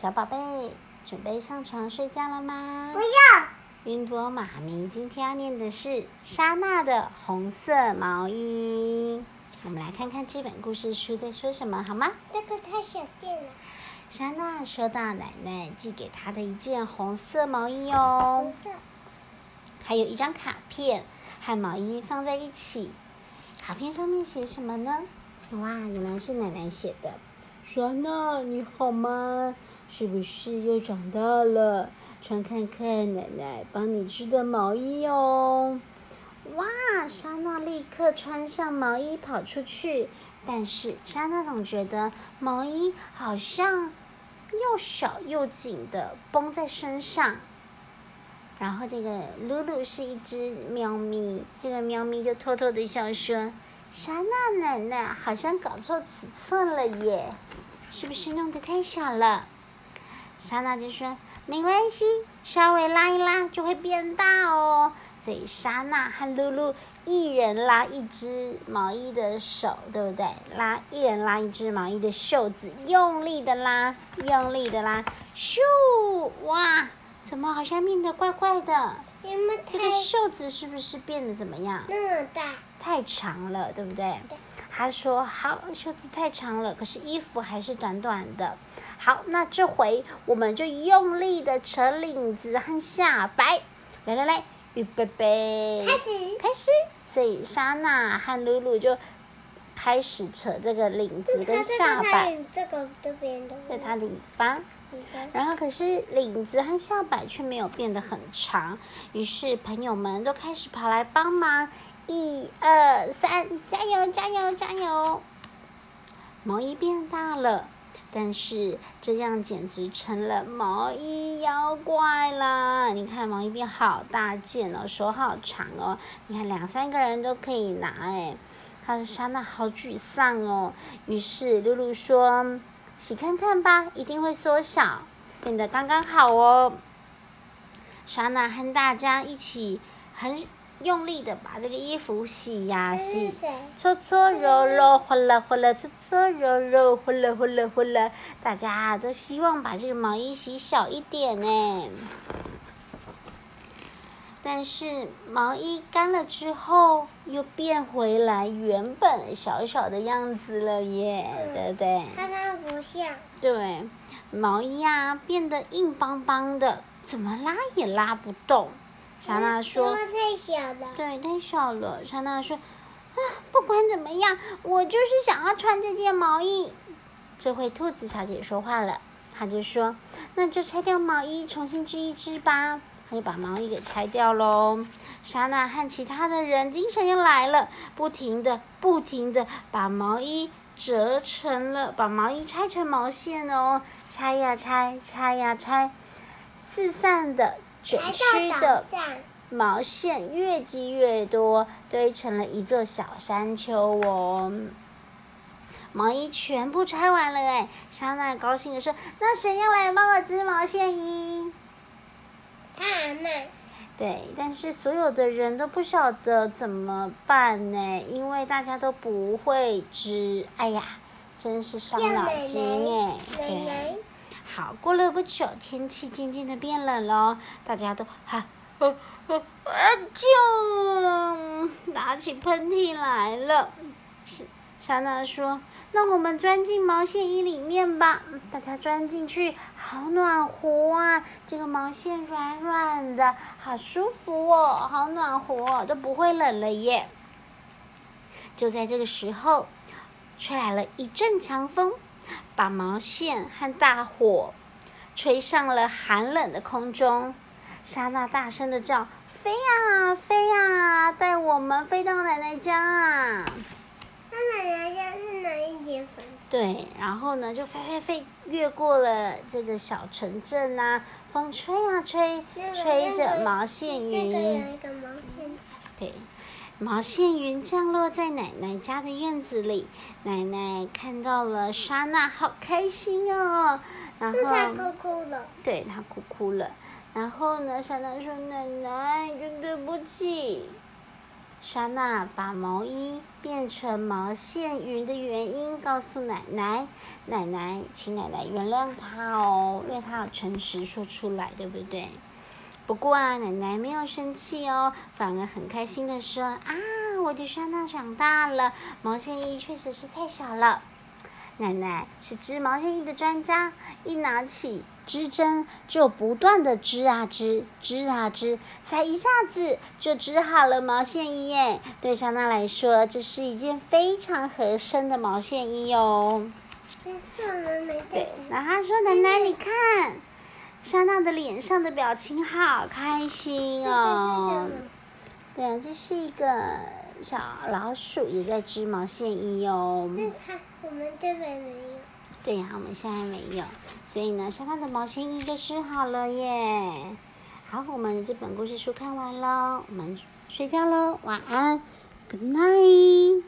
小宝贝，准备上床睡觉了吗？不要。云朵妈咪今天要念的是莎娜的红色毛衣。我们来看看这本故事书在说什么，好吗？这个太小件了。莎娜收到奶奶寄给她的一件红色毛衣哦，红色。还有一张卡片和毛衣放在一起。卡片上面写什么呢？哇，原来是奶奶写的。莎娜，你好吗？是不是又长大了？穿看看奶奶帮你织的毛衣哦。哇！莎娜立刻穿上毛衣跑出去，但是莎娜总觉得毛衣好像又小又紧的绷在身上。然后这个露露是一只喵咪，这个喵咪就偷偷的笑说：“莎娜奶奶好像搞错尺寸了耶，是不是弄得太小了？”莎娜就说：“没关系，稍微拉一拉就会变大哦。”所以莎娜和露露一人拉一只毛衣的手，对不对？拉一人拉一只毛衣的袖子，用力的拉，用力的拉，咻！哇，怎么好像变得怪怪的？因为这个袖子是不是变得怎么样？那么大，太长了，对不对？他说：“好，袖子太长了，可是衣服还是短短的。”好，那这回我们就用力的扯领子和下摆，来来来，预备备，开始，开始。所以莎娜和露露就开始扯这个领子跟下摆，这个这边的，对它的尾巴。然后可是领子和下摆却没有变得很长，于是朋友们都开始跑来帮忙，一二三，加油加油加油！毛衣变大了。但是这样简直成了毛衣妖怪啦！你看毛衣变好大件哦，手好长哦，你看两三个人都可以拿哎。他的莎娜好沮丧哦。于是露露说：“洗看看吧，一定会缩小，变得刚刚好哦。”莎娜和大家一起很。用力的把这个衣服洗呀洗，搓搓揉揉，哗啦哗啦，搓搓揉揉，哗啦哗啦哗啦，大家都希望把这个毛衣洗小一点呢。但是毛衣干了之后，又变回来原本小小的样子了耶，对不对？它它不像。对，毛衣啊变得硬邦邦的，怎么拉也拉不动。莎娜说：“太小了。”对，太小了。莎娜说：“啊，不管怎么样，我就是想要穿这件毛衣。”这回兔子小姐说话了，她就说：“那就拆掉毛衣，重新织一织吧。”她就把毛衣给拆掉喽。莎娜和其他的人精神又来了，不停的、不停的把毛衣折成了，把毛衣拆成毛线哦，拆呀拆，拆呀拆，四散的。卷曲的毛线越积越多，堆成了一座小山丘哦。毛衣全部拆完了哎，莎娜高兴的说：“那谁要来帮我织毛线衣？”阿妈。对，但是所有的人都不晓得怎么办呢，因为大家都不会织。哎呀，真是伤脑筋哎。对。好，过了不久，天气渐渐的变冷了，大家都哈，啊啊就打起喷嚏来了。是，莎娜说：“那我们钻进毛线衣里面吧。”大家钻进去，好暖和啊！这个毛线软软的，好舒服哦，好暖和，都不会冷了耶。就在这个时候，吹来了一阵强风。把毛线和大火吹上了寒冷的空中，莎娜大声的叫：“飞呀飞呀，带我们飞到奶奶家啊！”那奶奶家是哪一间房子？对，然后呢，就飞飞飞，越过了这个小城镇啊，风吹啊吹，吹着毛线云。对。毛线云降落在奶奶家的院子里，奶奶看到了莎娜，好开心哦。然后她哭哭了。对，她哭哭了。然后呢，莎娜说：“奶奶，真对不起。”莎娜把毛衣变成毛线云的原因告诉奶奶。奶奶，请奶奶原谅她哦，因为她要诚实说出来，对不对？不过啊，奶奶没有生气哦，反而很开心的说：“啊，我的莎娜长大了，毛线衣确实是太小了。”奶奶是织毛线衣的专家，一拿起织针就不断的织啊织，织啊织，才一下子就织好了毛线衣耶。对莎娜来说，这是一件非常合身的毛线衣哦。对，然后说：“奶奶，你看，莎娜的脸上的表情好开心哦。”对啊，这是一个小老鼠也在织毛线衣哦。我们这边没有。对呀，我们现在没有，所以呢，莎娜的毛线衣就织好了耶。好，我们这本故事书看完了，我们睡觉喽，晚安，Good night。